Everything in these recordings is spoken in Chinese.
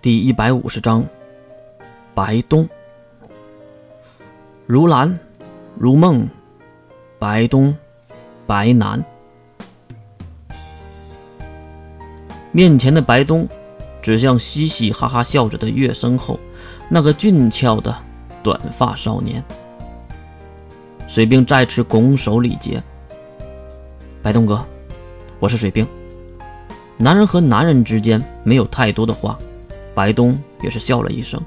第一百五十章，白东。如兰，如梦，白东，白南。面前的白东，指向嘻嘻哈哈笑着的月身后那个俊俏的短发少年。水兵再次拱手礼节：“白东哥，我是水兵。”男人和男人之间没有太多的话。白东也是笑了一声，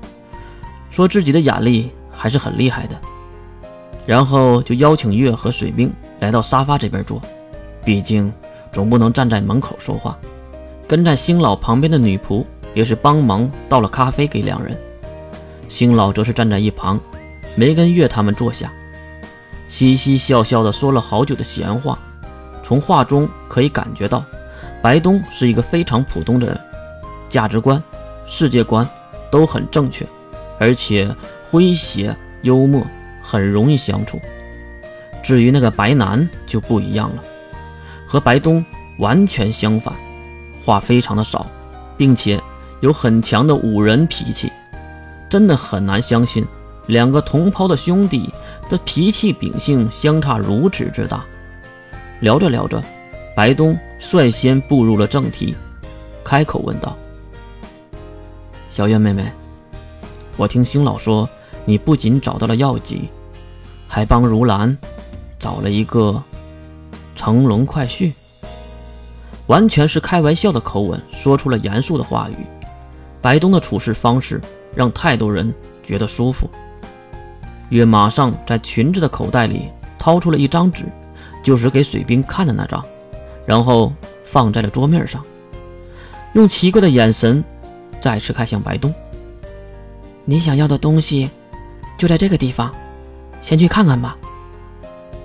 说自己的眼力还是很厉害的，然后就邀请月和水兵来到沙发这边坐，毕竟总不能站在门口说话。跟在星老旁边的女仆也是帮忙倒了咖啡给两人，星老则是站在一旁，没跟月他们坐下，嘻嘻笑笑的说了好久的闲话。从话中可以感觉到，白东是一个非常普通的人，价值观。世界观都很正确，而且诙谐幽默，很容易相处。至于那个白男就不一样了，和白东完全相反，话非常的少，并且有很强的五人脾气，真的很难相信两个同胞的兄弟的脾气秉性相差如此之大。聊着聊着，白东率先步入了正题，开口问道。小月妹妹，我听星老说，你不仅找到了药剂，还帮如兰找了一个乘龙快婿。完全是开玩笑的口吻，说出了严肃的话语。白东的处事方式让太多人觉得舒服。月马上在裙子的口袋里掏出了一张纸，就是给水兵看的那张，然后放在了桌面上，用奇怪的眼神。再次看向白东，你想要的东西就在这个地方，先去看看吧。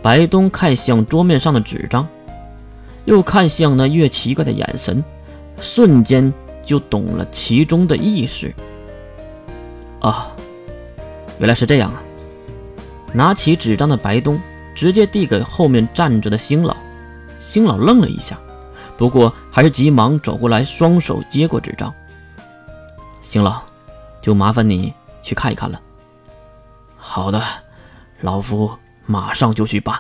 白东看向桌面上的纸张，又看向那越奇怪的眼神，瞬间就懂了其中的意思。啊，原来是这样啊！拿起纸张的白东直接递给后面站着的星老，星老愣了一下，不过还是急忙走过来，双手接过纸张。行了，就麻烦你去看一看了。好的，老夫马上就去办。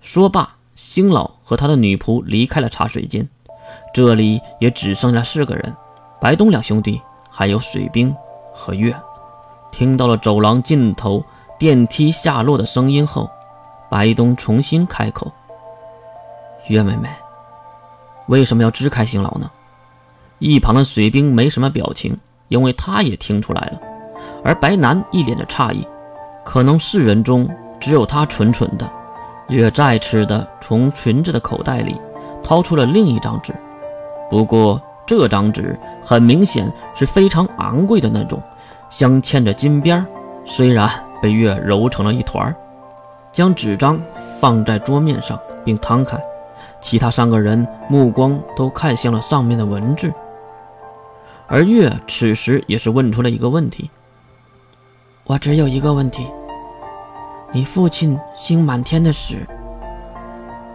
说罢，星老和他的女仆离开了茶水间，这里也只剩下四个人：白东两兄弟，还有水兵和月。听到了走廊尽头电梯下落的声音后，白东重新开口：“月妹妹，为什么要支开星老呢？”一旁的水兵没什么表情，因为他也听出来了。而白南一脸的诧异，可能世人中只有他蠢蠢的。月再次的从裙子的口袋里掏出了另一张纸，不过这张纸很明显是非常昂贵的那种，镶嵌着金边虽然被月揉成了一团将纸张放在桌面上并摊开，其他三个人目光都看向了上面的文字。而月此时也是问出了一个问题：“我只有一个问题，你父亲星满天的死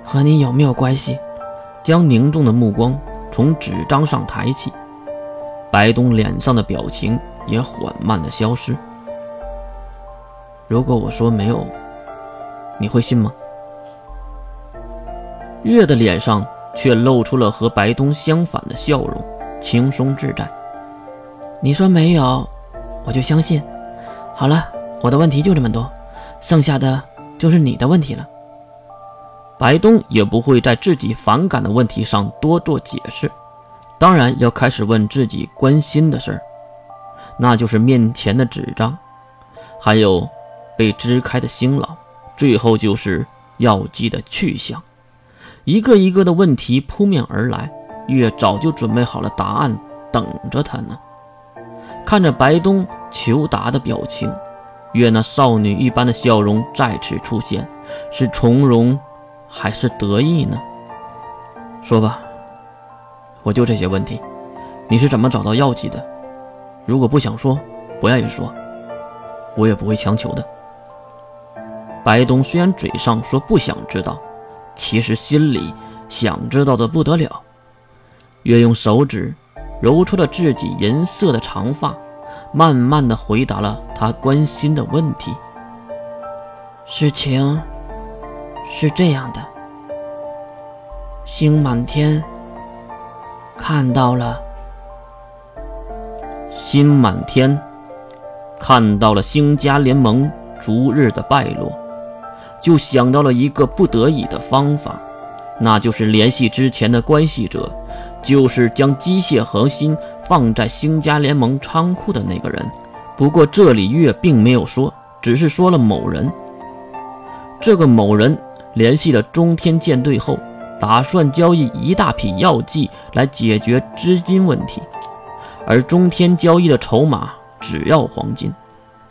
和你有没有关系？”将凝重的目光从纸张上抬起，白冬脸上的表情也缓慢的消失。如果我说没有，你会信吗？月的脸上却露出了和白冬相反的笑容，轻松自在。你说没有，我就相信。好了，我的问题就这么多，剩下的就是你的问题了。白东也不会在自己反感的问题上多做解释，当然要开始问自己关心的事儿，那就是面前的纸张，还有被支开的星老，最后就是药剂的去向。一个一个的问题扑面而来，月早就准备好了答案，等着他呢。看着白东求答的表情，月那少女一般的笑容再次出现，是从容还是得意呢？说吧，我就这些问题，你是怎么找到药剂的？如果不想说，不愿意说，我也不会强求的。白东虽然嘴上说不想知道，其实心里想知道的不得了。月用手指揉出了自己银色的长发，慢慢的回答了他关心的问题。事情是这样的，星满天看到了，星满天看到了星家联盟逐日的败落，就想到了一个不得已的方法，那就是联系之前的关系者。就是将机械核心放在星家联盟仓库的那个人。不过这里月并没有说，只是说了某人。这个某人联系了中天舰队后，打算交易一大批药剂来解决资金问题，而中天交易的筹码只要黄金，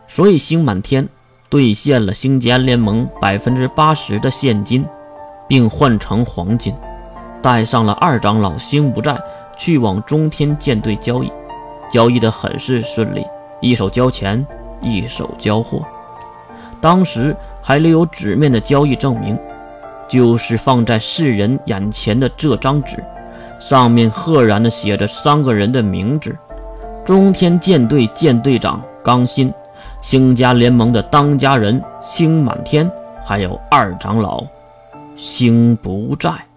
所以星满天兑现了星家联盟百分之八十的现金，并换成黄金。带上了二长老星不在，去往中天舰队交易，交易的很是顺利，一手交钱，一手交货。当时还留有纸面的交易证明，就是放在世人眼前的这张纸，上面赫然的写着三个人的名字：中天舰队舰队长刚新，星家联盟的当家人星满天，还有二长老星不在。